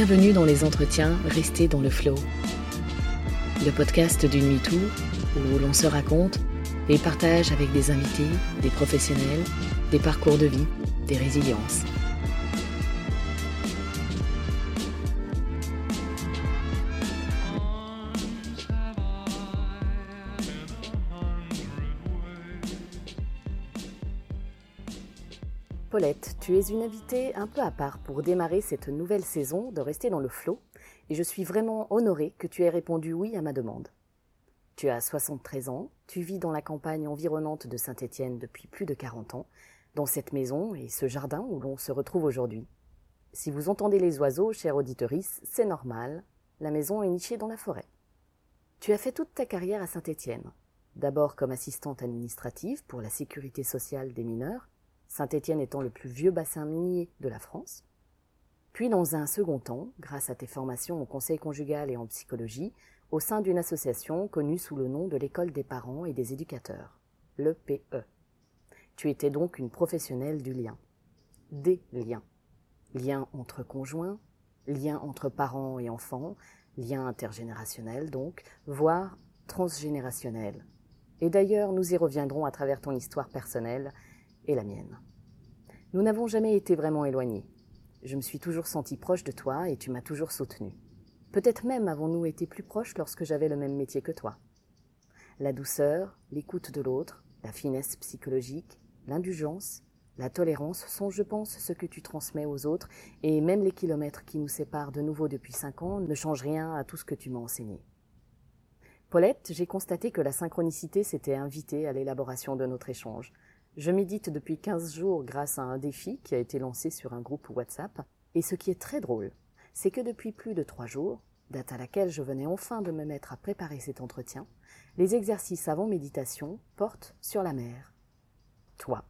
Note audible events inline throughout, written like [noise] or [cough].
Bienvenue dans les entretiens Restez dans le flow. Le podcast d'une MeToo où l'on se raconte et partage avec des invités, des professionnels, des parcours de vie, des résiliences. Paulette, tu es une invitée un peu à part pour démarrer cette nouvelle saison de Rester dans le flot, et je suis vraiment honorée que tu aies répondu oui à ma demande. Tu as 73 ans, tu vis dans la campagne environnante de Saint-Étienne depuis plus de 40 ans, dans cette maison et ce jardin où l'on se retrouve aujourd'hui. Si vous entendez les oiseaux, chère auditorice, c'est normal, la maison est nichée dans la forêt. Tu as fait toute ta carrière à Saint-Étienne, d'abord comme assistante administrative pour la sécurité sociale des mineurs, Saint-Étienne étant le plus vieux bassin minier de la France. Puis, dans un second temps, grâce à tes formations au conseil conjugal et en psychologie, au sein d'une association connue sous le nom de l'École des parents et des éducateurs, l'EPE. Tu étais donc une professionnelle du lien. Des liens. Liens entre conjoints, liens entre parents et enfants, liens intergénérationnels donc, voire transgénérationnels. Et d'ailleurs, nous y reviendrons à travers ton histoire personnelle et la mienne. Nous n'avons jamais été vraiment éloignés. Je me suis toujours sentie proche de toi et tu m'as toujours soutenue. Peut-être même avons-nous été plus proches lorsque j'avais le même métier que toi. La douceur, l'écoute de l'autre, la finesse psychologique, l'indulgence, la tolérance sont, je pense, ce que tu transmets aux autres, et même les kilomètres qui nous séparent de nouveau depuis cinq ans ne changent rien à tout ce que tu m'as enseigné. Paulette, j'ai constaté que la synchronicité s'était invitée à l'élaboration de notre échange. Je médite depuis 15 jours grâce à un défi qui a été lancé sur un groupe WhatsApp. Et ce qui est très drôle, c'est que depuis plus de trois jours, date à laquelle je venais enfin de me mettre à préparer cet entretien, les exercices avant méditation portent sur la mer. Toi.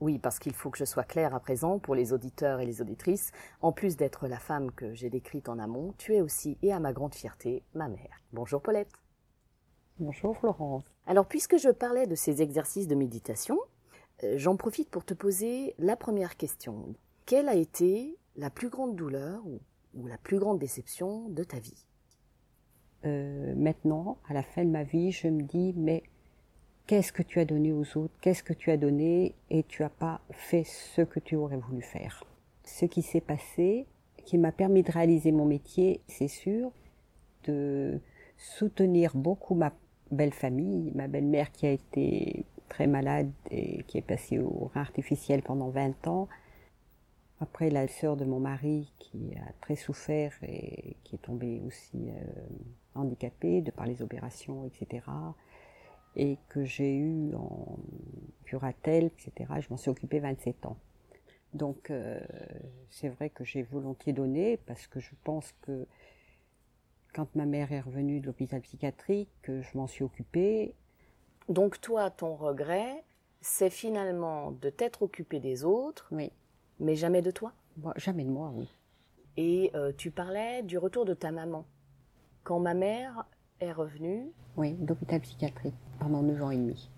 Oui, parce qu'il faut que je sois claire à présent pour les auditeurs et les auditrices, en plus d'être la femme que j'ai décrite en amont, tu es aussi, et à ma grande fierté, ma mère. Bonjour Paulette. Bonjour Florence. Alors, puisque je parlais de ces exercices de méditation, J'en profite pour te poser la première question. Quelle a été la plus grande douleur ou, la plus grande déception de ta vie? Euh, Maintenant, à la fin de ma vie, je me dis, mais qu'est-ce que tu as donné aux autres? Qu'est-ce que tu as donné et tu n'as pas fait ce que tu aurais voulu faire? Ce qui s'est passé, qui m'a permis de réaliser mon métier, c'est sûr, de soutenir beaucoup ma belle famille, ma belle-mère qui a été très malade et qui est passée au rein artificiel pendant 20 ans. Après, la sœur de mon mari qui a très souffert et qui est tombée aussi euh, handicapée de par les opérations, etc. Et que j'ai eu en curatelle, etc. Je m'en suis occupée 27 ans. Donc, euh, c'est vrai que j'ai volontiers donné parce que je pense que quand ma mère est revenue de l'hôpital psychiatrique, je m'en suis occupée donc toi, ton regret, c'est finalement de t'être occupé des autres, oui. mais jamais de toi Jamais de moi, oui. Et euh, tu parlais du retour de ta maman. Quand ma mère est revenue Oui, d'hôpital psychiatrique, pendant 9 ans et demi.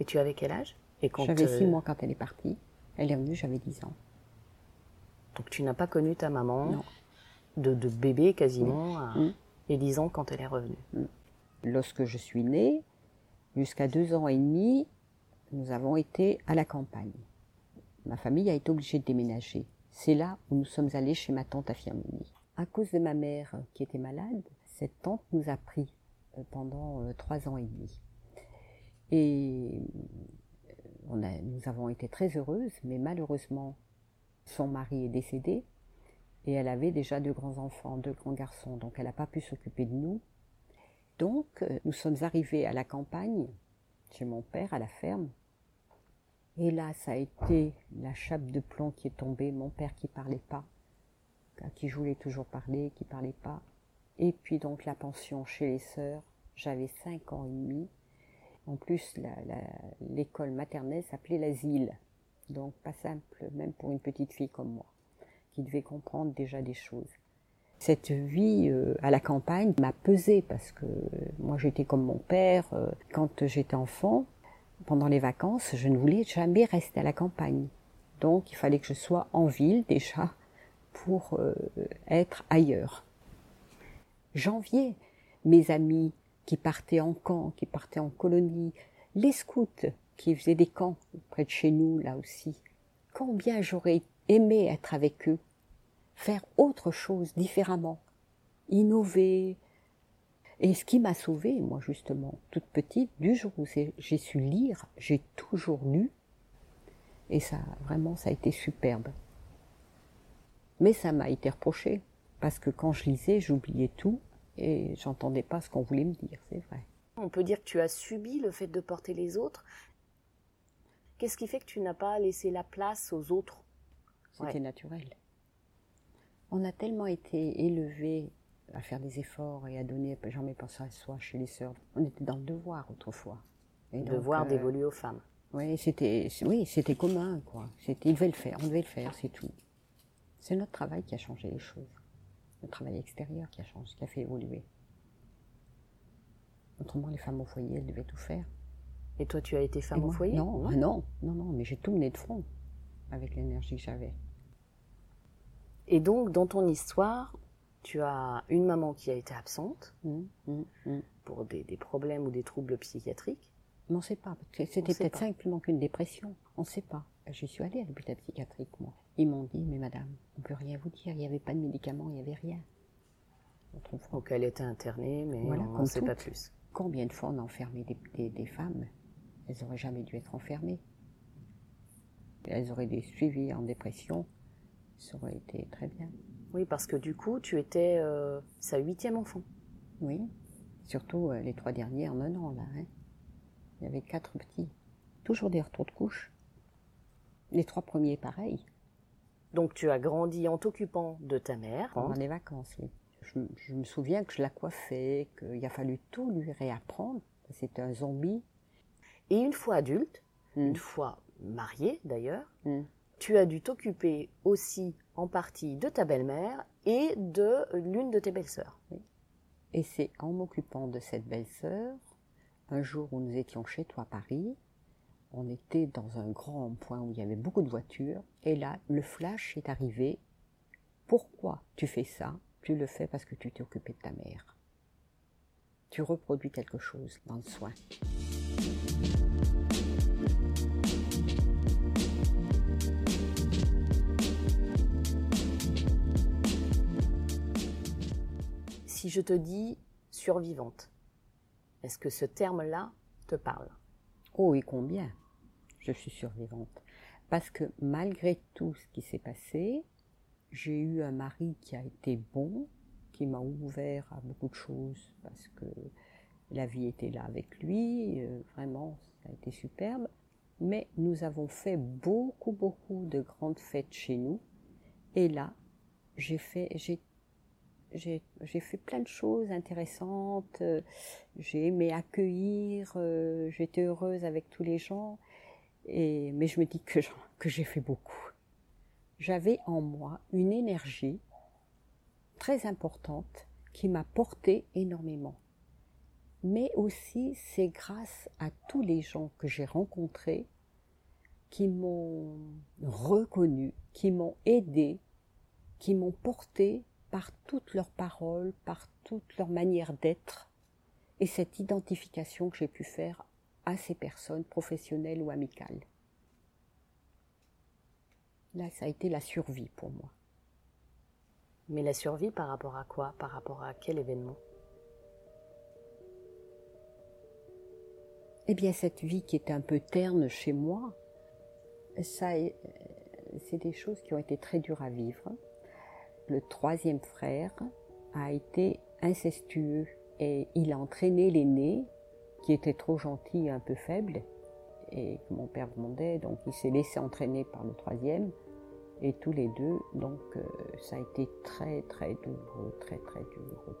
Et tu avais quel âge? Et J'avais 6 mois quand elle est partie. Elle est revenue, j'avais 10 ans. Donc tu n'as pas connu ta maman De, bébé quasiment mm. et 10 ans quand elle est revenue. Mm. Lorsque je suis née, Jusqu'à deux ans et demi, nous avons été à la campagne. Ma famille a été obligée de déménager. C'est là où nous sommes allés chez ma tante à Firmini. À cause de ma mère qui était malade, cette tante nous a pris euh, pendant euh, trois ans et demi. Et euh, nous avons été très heureuses, mais malheureusement, son mari est décédé et elle avait déjà deux grands enfants, deux grands garçons, donc elle n'a pas pu s'occuper de nous. Donc, euh, nous sommes arrivés à la campagne, chez mon père, à la ferme. Et là, ça a été la chape de plomb qui est tombée, mon père qui parlait pas, à qui je voulais toujours parler, qui parlait pas. Et puis donc la pension chez les sœurs, j'avais 5 ans et demi. En plus, l'école maternelle s'appelait l'asile. Donc pas simple, même pour une petite fille comme moi, qui devait comprendre déjà des choses. Cette vie euh, à la campagne m'a pesé parce que moi j'étais comme mon père. Euh, quand j'étais enfant, pendant les vacances, je ne voulais jamais rester à la campagne. Donc il fallait que je sois en ville déjà pour euh, être ailleurs. J'enviais mes amis qui partaient en camp, qui partaient en colonie, les scouts qui faisaient des camps près de chez nous là aussi. Combien j'aurais aimé être avec eux, faire autre chose différemment, innover. Et ce qui m'a sauvée, moi justement, toute petite, du jour où j'ai su lire, j'ai toujours lu. Et ça, vraiment, ça a été superbe. Mais ça m'a été reproché, parce que quand je lisais, j'oubliais tout et j'entendais pas ce qu'on voulait me dire, c'est vrai. On peut dire que tu as subi le fait de porter les autres. Qu'est-ce qui fait que tu n'as pas laissé la place aux autres? C'était naturel. On a tellement été élevés à faire des efforts et à donner, jamais pensé à soi chez les sœurs. On était dans le devoir autrefois. Le devoir euh, d'évoluer aux femmes. Oui, c'était, oui, c'était commun, quoi. C'était, il devait le faire, on devait le faire, c'est tout. C'est notre travail qui a changé les choses. Le travail extérieur qui a changé, qui a fait évoluer. Autrement, les femmes au foyer, elles devaient tout faire. Et toi, tu as été femme au foyer? non, non, non, non, non, mais j'ai tout mené de front avec l'énergie que j'avais. Et donc, dans ton histoire, tu as une maman qui a été absente mmh, mmh, mmh. pour des, problèmes ou des troubles psychiatriques. Mais on ne sait pas, c'était peut-être simplement qu'une dépression. On ne sait pas. Je suis allée à l'hôpital psychiatrique, moi. Ils m'ont dit, mais madame, on ne peut rien vous dire, il n'y avait pas de médicaments, il n'y avait rien. Donc elle était internée, mais on ne sait pas plus. Combien de fois on a enfermé des, femmes Elles n'auraient jamais dû être enfermées. Elles auraient des suivis en dépression, ça aurait été très bien. Oui, parce que du coup, tu étais euh, sa huitième enfant. Oui, surtout euh, les trois derniers en un an, là. Hein. Il y avait quatre petits. Toujours des retours de couche. Les trois premiers, pareil. Donc tu as grandi en t'occupant de ta mère. Pendant les vacances, oui. Je, me souviens que je la coiffais, qu'il a fallu tout lui réapprendre. C'était un zombie. Et une fois adulte, hmm. une fois mariée d'ailleurs, hmm. Tu as dû t'occuper aussi en partie de ta belle-mère et de l'une de tes belles-sœurs. Et c'est en m'occupant de cette belle-sœur, un jour où nous étions chez toi à Paris, on était dans un grand point où il y avait beaucoup de voitures, et là, le flash est arrivé. Pourquoi tu fais ça? Tu le fais parce que tu t'es occupé de ta mère. Tu reproduis quelque chose dans le soin. Si je te dis survivante, est-ce que ce terme-là te parle? Oh et combien? Je suis survivante. Parce que malgré tout ce qui s'est passé, j'ai eu un mari qui a été bon, qui m'a ouvert à beaucoup de choses parce que la vie était là avec lui, euh, vraiment, ça a été superbe. Mais nous avons fait beaucoup, beaucoup de grandes fêtes chez nous. Et là, j'ai fait, j'ai, j'ai, fait plein de choses intéressantes. J'ai aimé accueillir, euh, j'étais heureuse avec tous les gens mais je me dis que, que j'ai fait beaucoup. J'avais en moi une énergie très importante qui m'a porté énormément. Mais aussi, c'est grâce à tous les gens que j'ai rencontrés qui m'ont reconnu, qui m'ont aidé, qui m'ont porté par toutes leurs paroles, par toute leur manière d'être, et cette identification que j'ai pu faire à ces personnes professionnelles ou amicales. Là, ça a été la survie pour moi. Mais la survie par rapport à quoi? Par rapport à quel événement? Eh bien, cette vie qui était un peu terne chez moi, ça, c'est des choses qui ont été très dures à vivre. Le troisième frère a été incestueux et il a entraîné l'aîné qui était trop gentil et un peu faible, et que mon père demandait, donc il s'est laissé entraîner par le troisième, Et tous les deux, donc euh, ça a été très très douloureux, très très douloureux.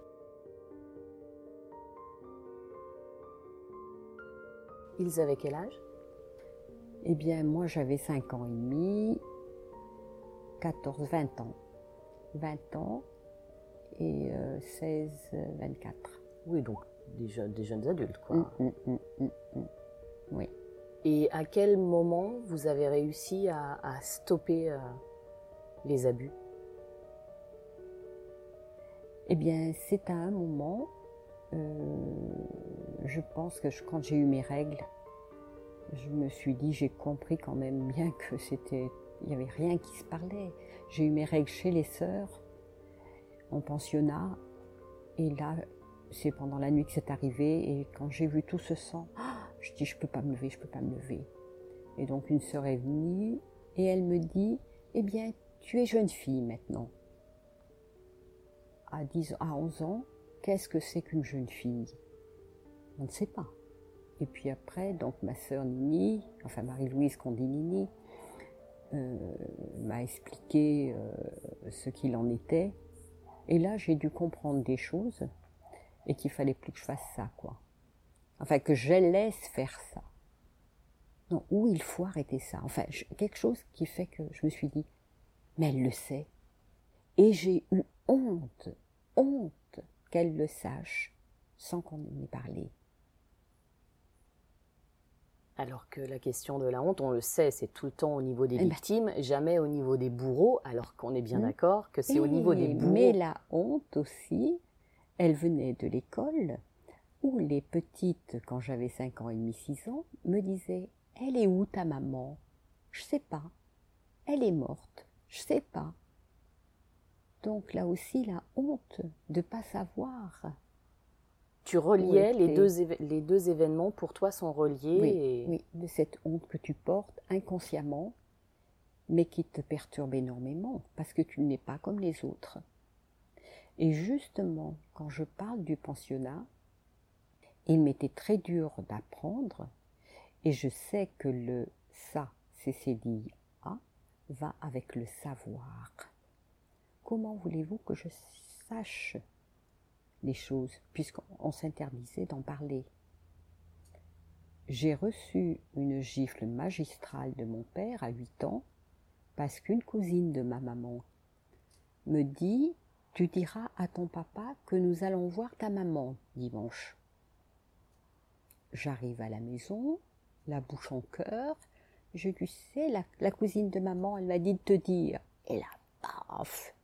Ils avaient quel âge? Eh bien, moi j'avais 5 ans et demi, 14, 20 ans. 20 ans et 16, euh, 24. Oui, donc des, jeunes, des jeunes adultes, quoi. Hum, hum, hum, oui. Et à quel moment vous avez réussi à, à stopper euh, les abus? Eh bien, c'est à un moment, euh, je pense que je, quand j'ai eu mes règles, je me suis dit, j'ai compris quand même bien que c'était, il n'y avait rien qui se parlait. J'ai eu mes règles chez les sœurs, en pensionnat, et là, c'est pendant la nuit que c'est arrivé, et quand j'ai vu tout ce sang, je dis, je peux pas me lever, je peux pas me lever. Et donc une sœur est venue, et elle me dit, eh bien, tu es jeune fille maintenant. À 10, à 11 ans, qu'est-ce que c'est qu'une jeune fille? On ne sait pas. Et puis après, donc ma sœur Nini, enfin Marie-Louise qu'on dit Nini, m'a expliqué euh, ce qu'il en était. Et là, j'ai dû comprendre des choses et qu'il fallait plus que je fasse ça, quoi. Enfin, que je laisse faire ça. Non, où il faut arrêter ça. Enfin, quelque chose qui fait que je me suis dit, mais elle le sait. Et j'ai eu honte, honte qu'elle le sache sans qu'on ait parlé. Alors que la question de la honte, on le sait, c'est tout le temps au niveau des victimes, jamais au niveau des bourreaux, alors qu'on est bien d'accord que c'est au niveau des bourreaux. Mais la honte aussi, elle venait de l'école où les petites, quand j'avais 5 ans et demi, 6 ans, me disaient Elle est où ta maman? Je sais pas. Elle est morte. Je sais pas. Donc là aussi, la honte de pas savoir. Tu reliais les deux, les deux événements, pour toi, sont reliés. Oui, oui, de cette honte que tu portes inconsciemment, mais qui te perturbe énormément, parce que tu n'es pas comme les autres. Et justement, quand je parle du pensionnat, il m'était très dur d'apprendre, et je sais que le ça, CCDI A, va avec le savoir. Comment voulez-vous que je sache les choses, puisqu'on s'interdisait d'en parler J'ai reçu une gifle magistrale de mon père à 8 ans, parce qu'une cousine de ma maman me dit Tu diras à ton papa que nous allons voir ta maman dimanche. J'arrive à la maison, la bouche en cœur. Je lui sais, la, cousine de maman, elle m'a dit de te dire. Et là, paf,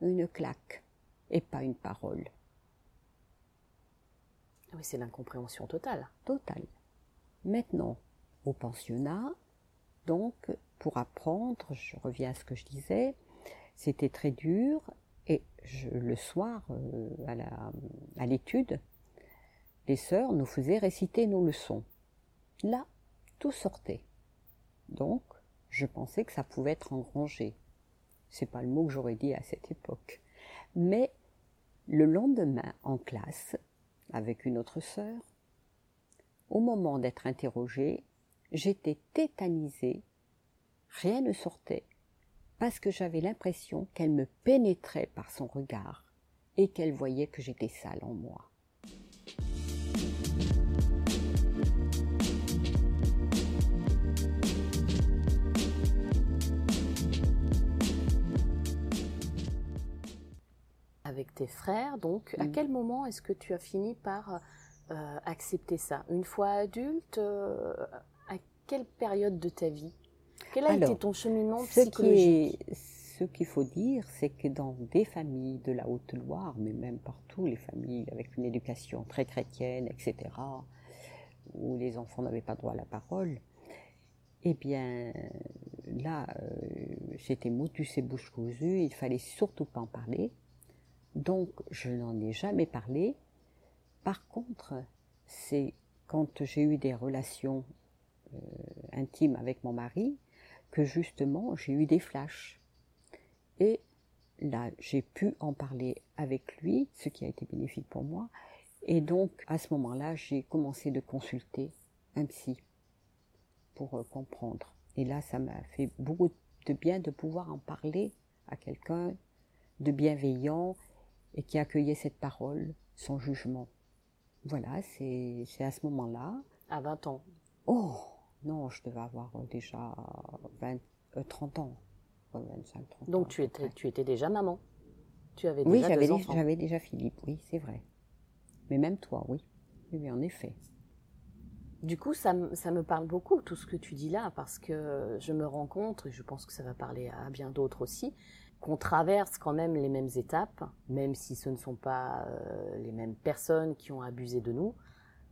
une claque et pas une parole. Ah oui, c'est l'incompréhension totale. Totale. Maintenant, au pensionnat, donc, pour apprendre, je reviens à ce que je disais, c'était très dur et le soir, euh, à l'étude, les sœurs nous faisaient réciter nos leçons. Là, tout sortait. Donc, je pensais que ça pouvait être engrangé. C'est pas le mot que j'aurais dit à cette époque. Mais le lendemain, en classe, avec une autre sœur, au moment d'être interrogée, j'étais tétanisée, rien ne sortait, parce que j'avais l'impression qu'elle me pénétrait par son regard et qu'elle voyait que j'étais sale en moi. Tes frères, donc à mm. quel moment est-ce que tu as fini par euh, accepter ça? Une fois adulte, euh, à quelle période de ta vie? Quel a été ton cheminement psychologique? Ce qu'il faut dire, c'est que dans des familles de la Haute-Loire, mais même partout, les familles avec une éducation très chrétienne, etc., où les enfants n'avaient pas droit à la parole, eh bien, là, euh, j'étais motus et bouche cousue, il fallait surtout pas en parler. Donc, je n'en ai jamais parlé. Par contre, c'est quand j'ai eu des relations euh, intimes avec mon mari que justement j'ai eu des flashs. Et là, j'ai pu en parler avec lui, ce qui a été bénéfique pour moi. Et donc, à ce moment-là, j'ai commencé de consulter un psy pour euh, comprendre. Et là, ça m'a fait beaucoup de bien de pouvoir en parler à quelqu'un de bienveillant et qui accueillait cette parole sans jugement. Voilà, c'est à ce moment-là. À 20 ans Oh non, je devais avoir déjà 20, 30 euh, ans. 25, 30 Donc tu étais, tu étais déjà maman Tu avais déjà Oui, j'avais déjà, j'avais déjà Philippe, oui, c'est vrai. Mais même toi, oui. Oui, en effet. Du coup, ça, ça, me parle beaucoup, tout ce que tu dis là, parce que je me rends compte, et je pense que ça va parler à bien d'autres aussi, qu'on traverse quand même les mêmes étapes, même si ce ne sont pas euh, les mêmes personnes qui ont abusé de nous,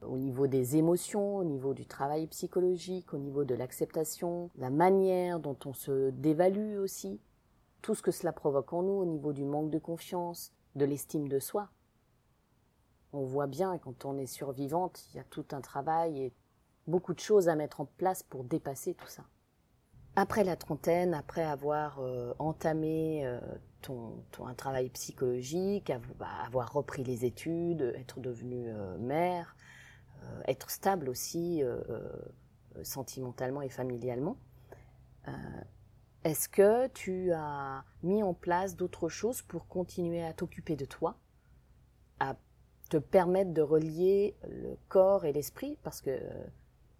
au niveau des émotions, au niveau du travail psychologique, au niveau de l'acceptation, la manière dont on se dévalue aussi, tout ce que cela provoque en nous au niveau du manque de confiance, de l'estime de soi. On voit bien quand on est survivante, il y a tout un travail et beaucoup de choses à mettre en place pour dépasser tout ça. Après la trentaine, après avoir euh, entamé euh, un travail psychologique, bah, avoir repris les études, être devenue euh, mère, être stable aussi sentimentalement et familialement, est-ce que tu as mis en place d'autres choses pour continuer à t'occuper de toi, à te permettre de relier le corps et l'esprit? Parce que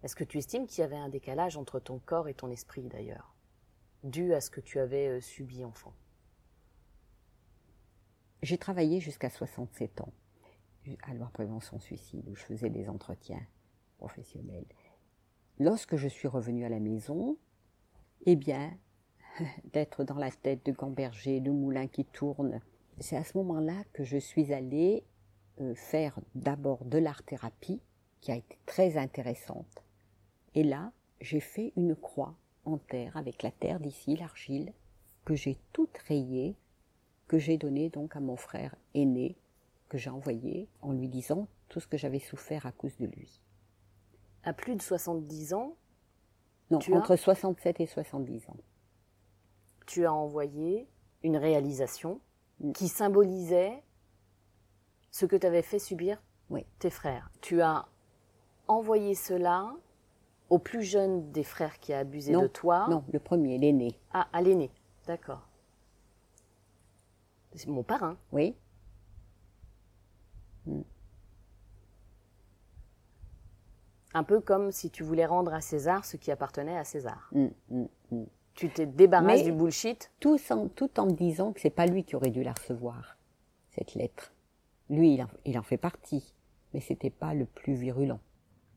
est-ce que tu estimes qu'il y avait un décalage entre ton corps et ton esprit d'ailleurs, dû à ce que tu avais euh, subi enfant? J'ai travaillé jusqu'à 67 ans. À loi prévention suicide où je faisais des entretiens professionnels. Lorsque je suis revenue à la maison, eh bien, [laughs] d'être dans la tête de Gamberger, de Moulin qui tourne, c'est à ce moment-là que je suis allée euh, faire d'abord de l'art-thérapie, qui a été très intéressante, et là, j'ai fait une croix en terre avec la terre d'ici, l'argile, que j'ai toute rayée, que j'ai donnée donc à mon frère aîné, que j'ai envoyé en lui disant tout ce que j'avais souffert à cause de lui. À plus de 70 ans Non, entre 67 et 70 ans. Tu as envoyé une réalisation mm. qui symbolisait ce que tu avais fait subir tes frères. Tu as envoyé cela au plus jeune des frères qui a abusé de toi Non, le premier, l'aîné. Ah, à l'aîné, d'accord. C'est mon parrain. Oui. Hmm. Un peu comme si tu voulais rendre à César ce qui appartenait à César. Hmm, hmm, tu t'es débarrassé du bullshit tout en, tout en me disant que c'est pas lui qui aurait dû la recevoir, cette lettre. Lui, il en, il en fait partie, mais c'était pas le plus virulent.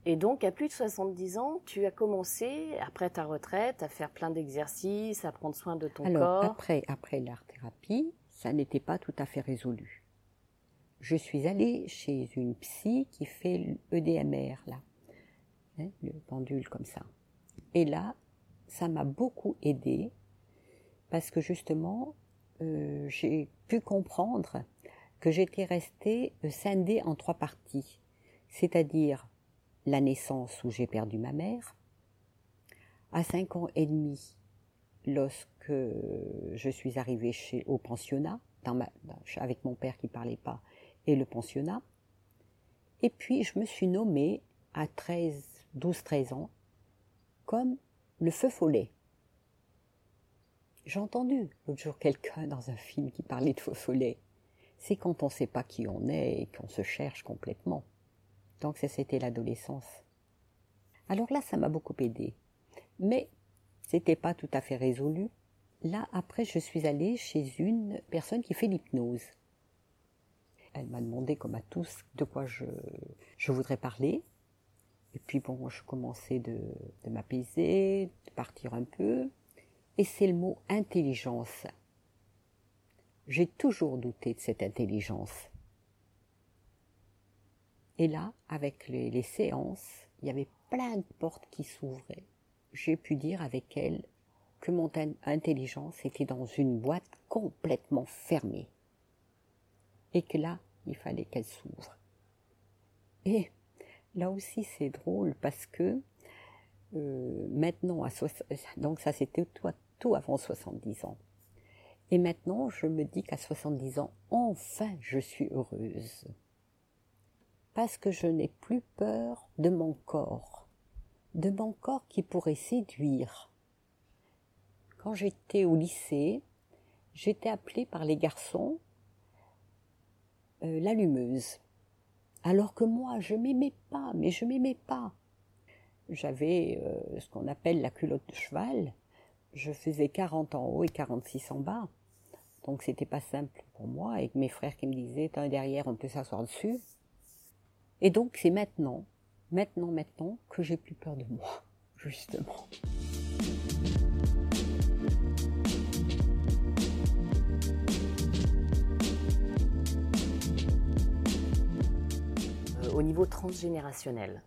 Et donc, à plus de 70 ans, tu as commencé, après ta retraite, à faire plein d'exercices, à prendre soin de ton Alors, corps. Après, après l'art-thérapie, ça n'était pas tout à fait résolu. Je suis allée chez une psy qui fait l'EDMR, là, hein, le pendule comme ça. Et là, ça m'a beaucoup aidé parce que justement, euh, j'ai pu comprendre que j'étais restée euh, scindée en trois parties, c'est-à-dire la naissance où j'ai perdu ma mère, à cinq ans et demi, lorsque je suis arrivée chez, au pensionnat, avec mon père qui parlait pas, et le pensionnat, et puis je me suis nommée à 13, 12, 13 ans comme le feu follet. J'ai entendu l'autre jour quelqu'un dans un film qui parlait de feu follet. C'est quand on ne sait pas qui on est et qu'on se cherche complètement. Donc c'était l'adolescence. Alors là, ça m'a beaucoup aidé. Mais c'était pas tout à fait résolu. Là, après, je suis allée chez une personne qui fait l'hypnose. Elle m'a demandé, comme à tous, de quoi je, je voudrais parler. Et puis bon, je commençais de, de m'apaiser, de partir un peu. Et c'est le mot intelligence. J'ai toujours douté de cette intelligence. Et là, avec les, séances, il y avait plein de portes qui s'ouvraient. J'ai pu dire avec elle que mon intelligence était dans une boîte complètement fermée. Et que là, il fallait qu'elle s'ouvre. Et là aussi, c'est drôle parce que euh, maintenant, donc ça c'était tout, tout avant 70 ans. Et maintenant, je me dis qu'à 70 ans, enfin, je suis heureuse parce que je n'ai plus peur de mon corps, de mon corps qui pourrait séduire. quand j'étais au lycée, j'étais appelée par les garçons euh, l'allumeuse. Alors que moi, je m'aimais pas, mais je m'aimais pas. J'avais euh, ce qu'on appelle la culotte de cheval. Je faisais 40 en haut et 46 en bas. Donc c'était pas simple pour moi, avec mes frères qui me disaient, un derrière, on peut s'asseoir dessus. Et donc c'est maintenant, maintenant, maintenant, que j'ai plus peur de moi, [laughs] justement. Euh, au niveau transgénérationnel,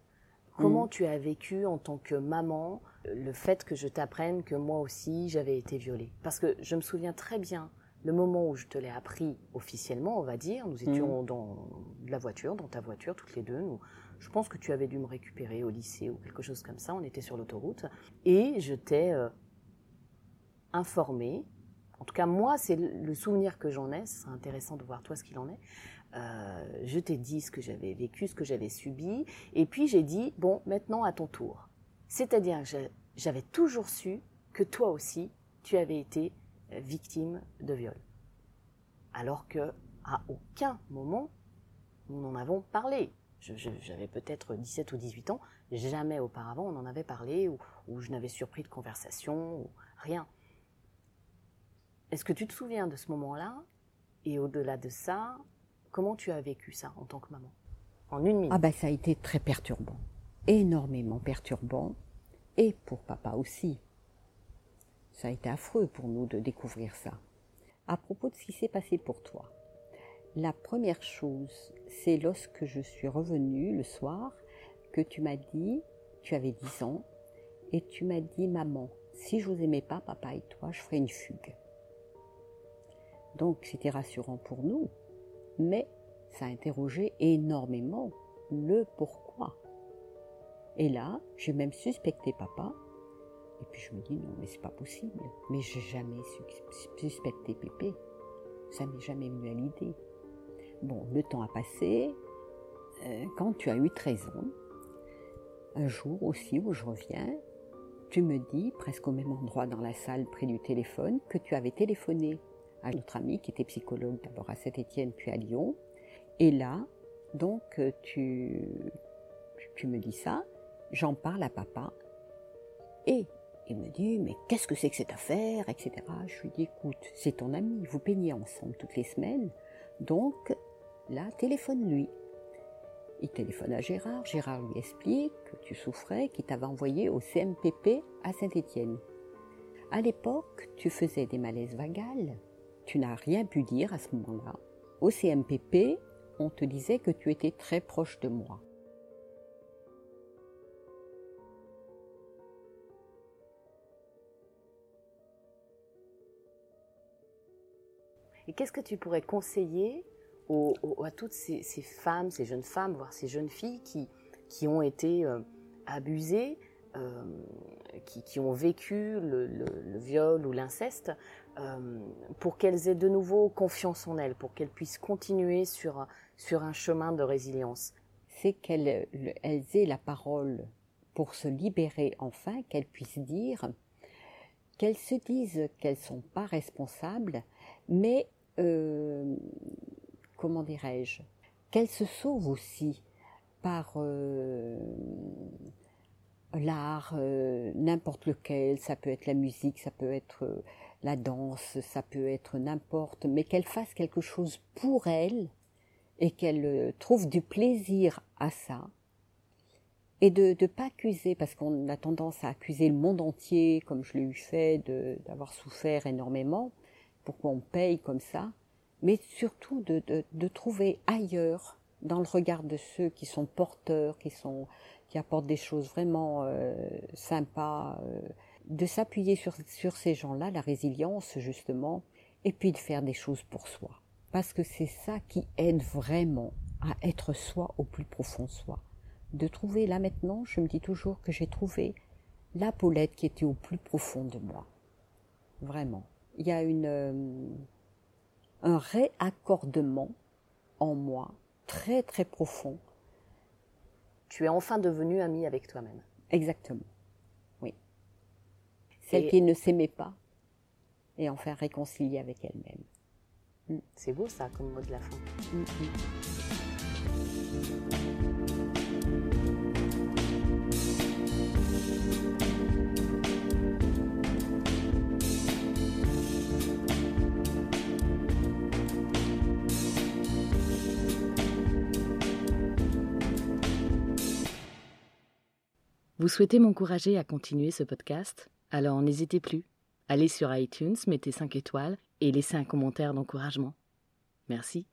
comment tu as vécu en tant que maman le fait que je t'apprenne que moi aussi j'avais été violée? Parce que je me souviens très bien le moment où je te l'ai appris officiellement, on va dire, nous étions dans la voiture, dans ta voiture, toutes les deux. Nous, je pense que tu avais dû me récupérer au lycée ou quelque chose comme ça. On était sur l'autoroute et je t'ai euh, informé. En tout cas, moi, c'est le souvenir que j'en ai. Ce serait intéressant de voir toi ce qu'il en est. Euh, je t'ai dit ce que j'avais vécu, ce que j'avais subi, et puis j'ai dit bon, maintenant à ton tour. C'est-à-dire que j'avais toujours su que toi aussi, tu avais été victime de viol. Alors que à aucun moment nous n'en avons parlé. J'avais peut-être 17 ou 18 ans, jamais auparavant on en avait parlé ou, je n'avais surpris de conversation ou rien. Est-ce que tu te souviens de ce moment-là? Et au-delà de ça, comment tu as vécu ça en tant que maman? En une minute. Ah ben ça a été très perturbant, énormément perturbant, et pour papa aussi. Ça a été affreux pour nous de découvrir ça. À propos de ce qui s'est passé pour toi, la première chose, c'est lorsque je suis revenue le soir, que tu m'as dit, tu avais 10 ans, et tu m'as dit, maman, si je vous aimais pas, papa et toi, je ferais une fugue. Donc c'était rassurant pour nous, mais ça a interrogé énormément le pourquoi. Et là, j'ai même suspecté papa et puis je me dis non mais c'est pas possible. Mais j'ai jamais suspecté Pépé. Ça m'est jamais venu à l'idée. Bon, le temps a passé. Euh, quand tu as eu 13 ans, un jour aussi où je reviens, tu me dis, presque au même endroit dans la salle près du téléphone, que tu avais téléphoné à notre ami qui était psychologue d'abord à Saint-Étienne puis à Lyon. Et là, donc tu, tu me dis ça, j'en parle à papa et il me dit, mais qu'est-ce que c'est que cette affaire, etc. Je lui dis, écoute, c'est ton ami, vous peignez ensemble toutes les semaines, donc là, téléphone-lui. Il téléphone à Gérard, Gérard lui explique que tu souffrais, qu'il t'avait envoyé au CMPP à Saint-Étienne. À l'époque, tu faisais des malaises vagales, tu n'as rien pu dire à ce moment-là. Au CMPP, on te disait que tu étais très proche de moi. Et qu'est-ce que tu pourrais conseiller à toutes ces, femmes, ces jeunes femmes, voire ces jeunes filles qui, qui ont été euh, abusées, euh, qui, ont vécu le, viol ou l'inceste, euh, pour qu'elles aient de nouveau confiance en elles, pour qu'elles puissent continuer sur, sur un chemin de résilience? C'est qu'elles elles aient la parole pour se libérer enfin, qu'elles puissent dire, qu'elles se disent qu'elles ne sont pas responsables, mais euh, comment dirais-je, qu'elle se sauve aussi par euh, l'art, euh, n'importe lequel, ça peut être la musique, ça peut être la danse, ça peut être n'importe, mais qu'elle fasse quelque chose pour elle et qu'elle trouve du plaisir à ça. Et de ne pas accuser, parce qu'on a tendance à accuser le monde entier, comme je l'ai eu fait, d'avoir souffert énormément, pourquoi on paye comme ça, mais surtout de, de, trouver ailleurs, dans le regard de ceux qui sont porteurs, qui sont qui apportent des choses vraiment euh, sympas, euh, de s'appuyer sur, sur ces gens-là, la résilience justement, et puis de faire des choses pour soi. Parce que c'est ça qui aide vraiment à être soi au plus profond soi. De trouver là maintenant, je me dis toujours que j'ai trouvé la Paulette qui était au plus profond de moi. Vraiment il y a une, euh, un réaccordement en moi très très profond. Tu es enfin devenue amie avec toi-même. Exactement. Oui. Celle qui ne s'aimait pas et enfin réconcilier avec elle-même. Mm. C'est beau ça comme mot de la fin. Mm, Vous souhaitez m'encourager à continuer ce podcast? Alors n'hésitez plus. Allez sur iTunes, mettez 5 étoiles et laissez un commentaire d'encouragement. Merci.